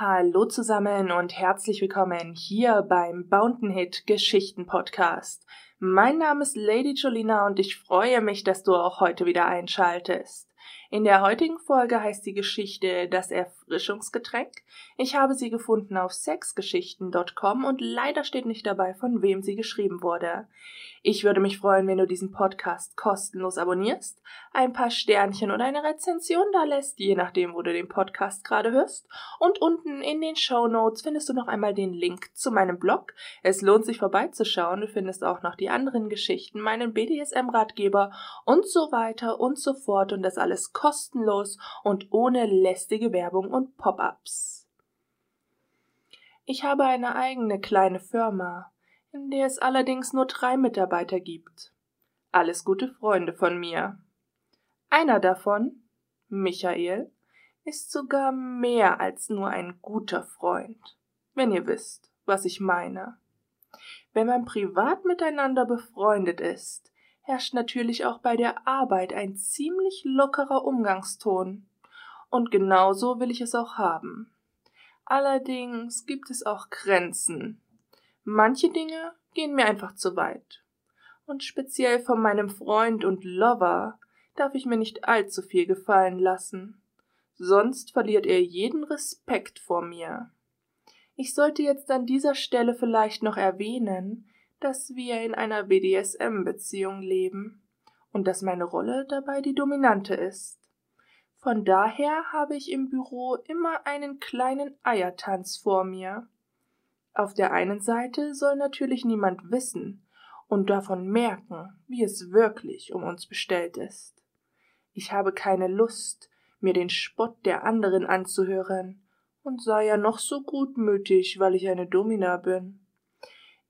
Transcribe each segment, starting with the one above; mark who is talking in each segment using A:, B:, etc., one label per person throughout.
A: Hallo zusammen und herzlich willkommen hier beim Bountain Hit Geschichten Podcast. Mein Name ist Lady Jolina und ich freue mich, dass du auch heute wieder einschaltest. In der heutigen Folge heißt die Geschichte Das Erfrischungsgetränk. Ich habe sie gefunden auf sexgeschichten.com und leider steht nicht dabei, von wem sie geschrieben wurde. Ich würde mich freuen, wenn du diesen Podcast kostenlos abonnierst, ein paar Sternchen oder eine Rezension da lässt, je nachdem, wo du den Podcast gerade hörst. Und unten in den Show Notes findest du noch einmal den Link zu meinem Blog. Es lohnt sich vorbeizuschauen. Du findest auch noch die anderen Geschichten, meinen BDSM-Ratgeber und so weiter und so fort und das alles kostenlos und ohne lästige Werbung und Pop-ups. Ich habe eine eigene kleine Firma, in der es allerdings nur drei Mitarbeiter gibt. Alles gute Freunde von mir. Einer davon, Michael, ist sogar mehr als nur ein guter Freund, wenn ihr wisst, was ich meine. Wenn man privat miteinander befreundet ist, herrscht natürlich auch bei der Arbeit ein ziemlich lockerer Umgangston. Und genauso will ich es auch haben. Allerdings gibt es auch Grenzen. Manche Dinge gehen mir einfach zu weit. Und speziell von meinem Freund und Lover darf ich mir nicht allzu viel gefallen lassen. Sonst verliert er jeden Respekt vor mir. Ich sollte jetzt an dieser Stelle vielleicht noch erwähnen, dass wir in einer BDSM-Beziehung leben und dass meine Rolle dabei die dominante ist. Von daher habe ich im Büro immer einen kleinen Eiertanz vor mir. Auf der einen Seite soll natürlich niemand wissen und davon merken, wie es wirklich um uns bestellt ist. Ich habe keine Lust, mir den Spott der anderen anzuhören, und sei ja noch so gutmütig, weil ich eine Domina bin.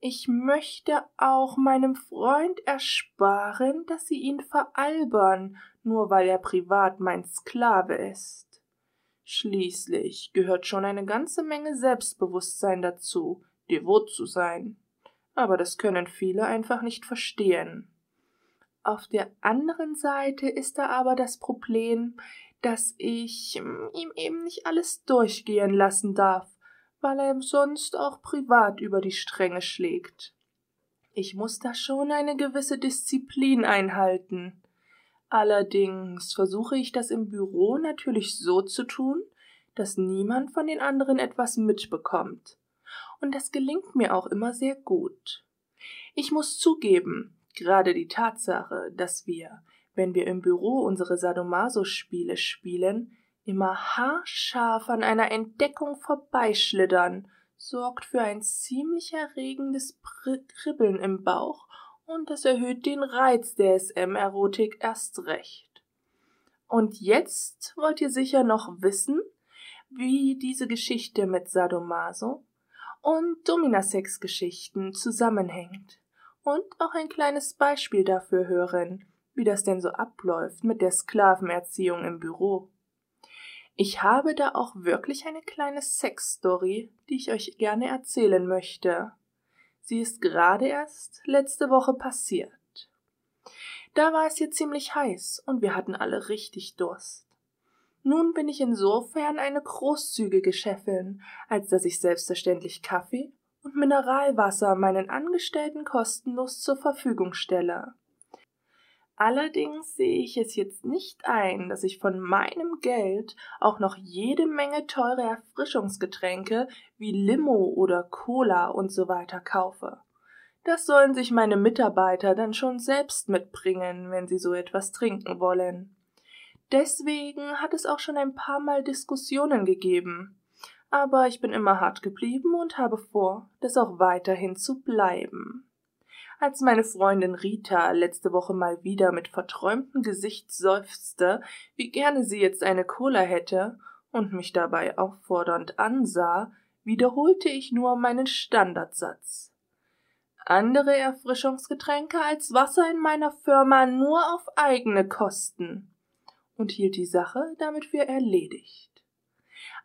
A: Ich möchte auch meinem Freund ersparen, dass sie ihn veralbern, nur weil er privat mein Sklave ist. Schließlich gehört schon eine ganze Menge Selbstbewusstsein dazu, devot zu sein. Aber das können viele einfach nicht verstehen. Auf der anderen Seite ist da aber das Problem, dass ich hm, ihm eben nicht alles durchgehen lassen darf weil er sonst auch privat über die Stränge schlägt. Ich muss da schon eine gewisse Disziplin einhalten. Allerdings versuche ich das im Büro natürlich so zu tun, dass niemand von den anderen etwas mitbekommt. Und das gelingt mir auch immer sehr gut. Ich muss zugeben, gerade die Tatsache, dass wir, wenn wir im Büro unsere Sadomaso-Spiele spielen, immer haarscharf an einer Entdeckung vorbeischlittern, sorgt für ein ziemlich erregendes Kribbeln im Bauch und das erhöht den Reiz der SM-Erotik erst recht. Und jetzt wollt ihr sicher noch wissen, wie diese Geschichte mit Sadomaso und Dominasex-Geschichten zusammenhängt und auch ein kleines Beispiel dafür hören, wie das denn so abläuft mit der Sklavenerziehung im Büro. Ich habe da auch wirklich eine kleine Sexstory, die ich euch gerne erzählen möchte. Sie ist gerade erst letzte Woche passiert. Da war es hier ziemlich heiß und wir hatten alle richtig Durst. Nun bin ich insofern eine großzügige Chefin, als dass ich selbstverständlich Kaffee und Mineralwasser meinen Angestellten kostenlos zur Verfügung stelle. Allerdings sehe ich es jetzt nicht ein, dass ich von meinem Geld auch noch jede Menge teure Erfrischungsgetränke wie Limo oder Cola und so weiter kaufe. Das sollen sich meine Mitarbeiter dann schon selbst mitbringen, wenn sie so etwas trinken wollen. Deswegen hat es auch schon ein paar Mal Diskussionen gegeben. Aber ich bin immer hart geblieben und habe vor, das auch weiterhin zu bleiben. Als meine Freundin Rita letzte Woche mal wieder mit verträumtem Gesicht seufzte, wie gerne sie jetzt eine Cola hätte und mich dabei auffordernd ansah, wiederholte ich nur meinen Standardsatz. Andere Erfrischungsgetränke als Wasser in meiner Firma nur auf eigene Kosten und hielt die Sache damit für erledigt.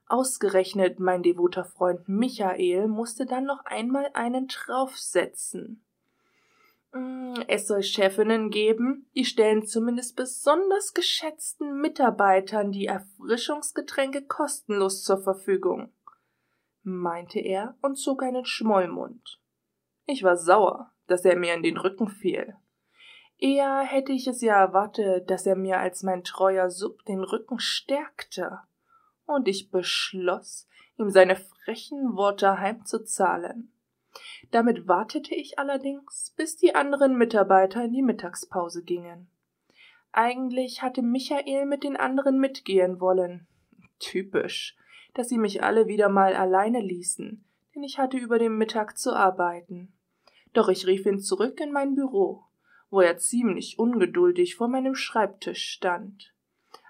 A: Ausgerechnet mein devoter Freund Michael musste dann noch einmal einen draufsetzen. Mm, es soll Chefinnen geben, die stellen zumindest besonders geschätzten Mitarbeitern die Erfrischungsgetränke kostenlos zur Verfügung. meinte er und zog einen Schmollmund. Ich war sauer, dass er mir in den Rücken fiel. Eher hätte ich es ja erwartet, dass er mir als mein treuer Sub den Rücken stärkte, und ich beschloss, ihm seine frechen Worte heimzuzahlen. Damit wartete ich allerdings, bis die anderen Mitarbeiter in die Mittagspause gingen. Eigentlich hatte Michael mit den anderen mitgehen wollen. Typisch, dass sie mich alle wieder mal alleine ließen, denn ich hatte über den Mittag zu arbeiten. Doch ich rief ihn zurück in mein Büro, wo er ziemlich ungeduldig vor meinem Schreibtisch stand.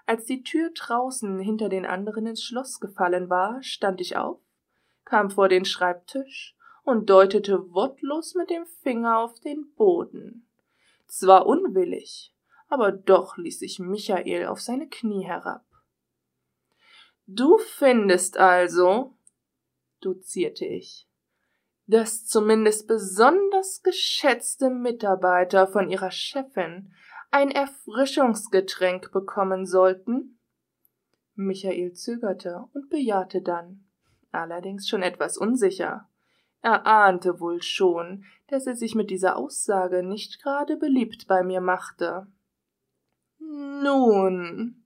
A: Als die Tür draußen hinter den anderen ins Schloss gefallen war, stand ich auf, kam vor den Schreibtisch und deutete wortlos mit dem Finger auf den Boden. Zwar unwillig, aber doch ließ sich Michael auf seine Knie herab. Du findest also, dozierte ich, dass zumindest besonders geschätzte Mitarbeiter von ihrer Chefin ein Erfrischungsgetränk bekommen sollten? Michael zögerte und bejahte dann, allerdings schon etwas unsicher. Er ahnte wohl schon, dass er sich mit dieser Aussage nicht gerade beliebt bei mir machte. Nun,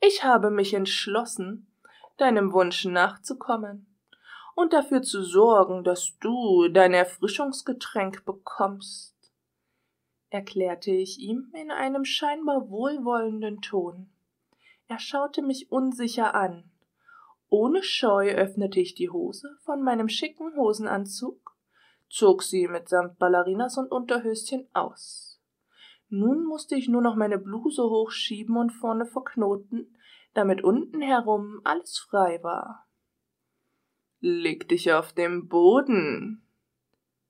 A: ich habe mich entschlossen, deinem Wunsch nachzukommen und dafür zu sorgen, dass du dein Erfrischungsgetränk bekommst, erklärte ich ihm in einem scheinbar wohlwollenden Ton. Er schaute mich unsicher an, ohne Scheu öffnete ich die Hose von meinem schicken Hosenanzug, zog sie mitsamt Ballerinas und Unterhöschen aus. Nun musste ich nur noch meine Bluse hochschieben und vorne verknoten, damit unten herum alles frei war. Leg dich auf den Boden,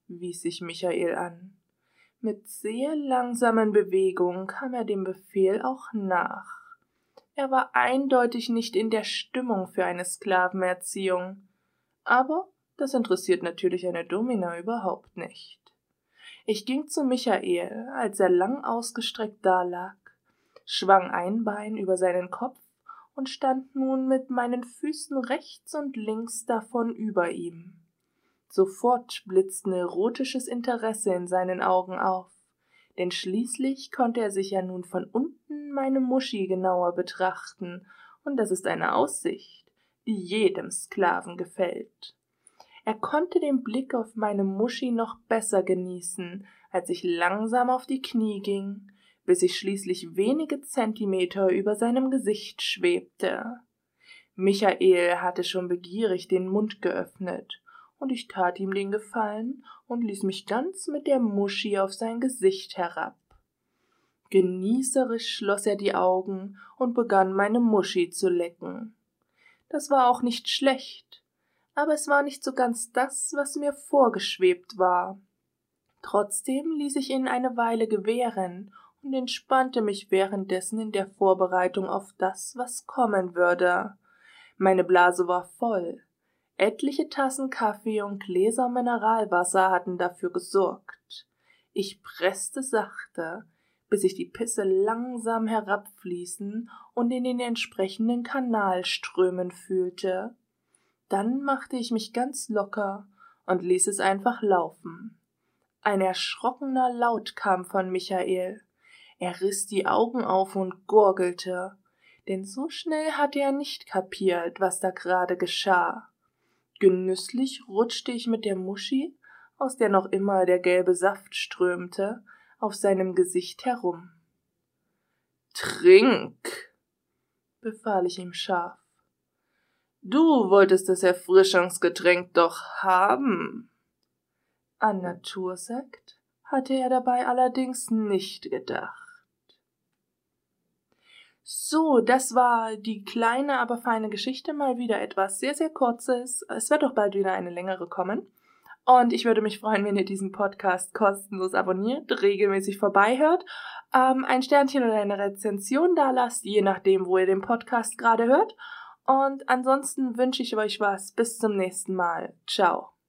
A: wies sich Michael an. Mit sehr langsamen Bewegungen kam er dem Befehl auch nach. Er war eindeutig nicht in der Stimmung für eine Sklavenerziehung. Aber das interessiert natürlich eine Domina überhaupt nicht. Ich ging zu Michael, als er lang ausgestreckt dalag, schwang ein Bein über seinen Kopf und stand nun mit meinen Füßen rechts und links davon über ihm. Sofort blitzte erotisches Interesse in seinen Augen auf denn schließlich konnte er sich ja nun von unten meine Muschi genauer betrachten, und das ist eine Aussicht, die jedem Sklaven gefällt. Er konnte den Blick auf meine Muschi noch besser genießen, als ich langsam auf die Knie ging, bis ich schließlich wenige Zentimeter über seinem Gesicht schwebte. Michael hatte schon begierig den Mund geöffnet, und ich tat ihm den Gefallen und ließ mich ganz mit der Muschi auf sein Gesicht herab. Genießerisch schloss er die Augen und begann meine Muschi zu lecken. Das war auch nicht schlecht, aber es war nicht so ganz das, was mir vorgeschwebt war. Trotzdem ließ ich ihn eine Weile gewähren und entspannte mich währenddessen in der Vorbereitung auf das, was kommen würde. Meine Blase war voll, Etliche Tassen Kaffee und Gläser Mineralwasser hatten dafür gesorgt. Ich presste sachte, bis ich die Pisse langsam herabfließen und in den entsprechenden Kanal strömen fühlte. Dann machte ich mich ganz locker und ließ es einfach laufen. Ein erschrockener Laut kam von Michael. Er riß die Augen auf und gurgelte, denn so schnell hatte er nicht kapiert, was da gerade geschah. Genüsslich rutschte ich mit der Muschi, aus der noch immer der gelbe Saft strömte, auf seinem Gesicht herum. Trink, befahl ich ihm scharf. Du wolltest das Erfrischungsgetränk doch haben. An Natursekt hatte er dabei allerdings nicht gedacht. So, das war die kleine, aber feine Geschichte. Mal wieder etwas sehr, sehr kurzes. Es wird doch bald wieder eine längere kommen. Und ich würde mich freuen, wenn ihr diesen Podcast kostenlos abonniert, regelmäßig vorbeihört, ähm, ein Sternchen oder eine Rezension da lasst, je nachdem, wo ihr den Podcast gerade hört. Und ansonsten wünsche ich euch was. Bis zum nächsten Mal. Ciao.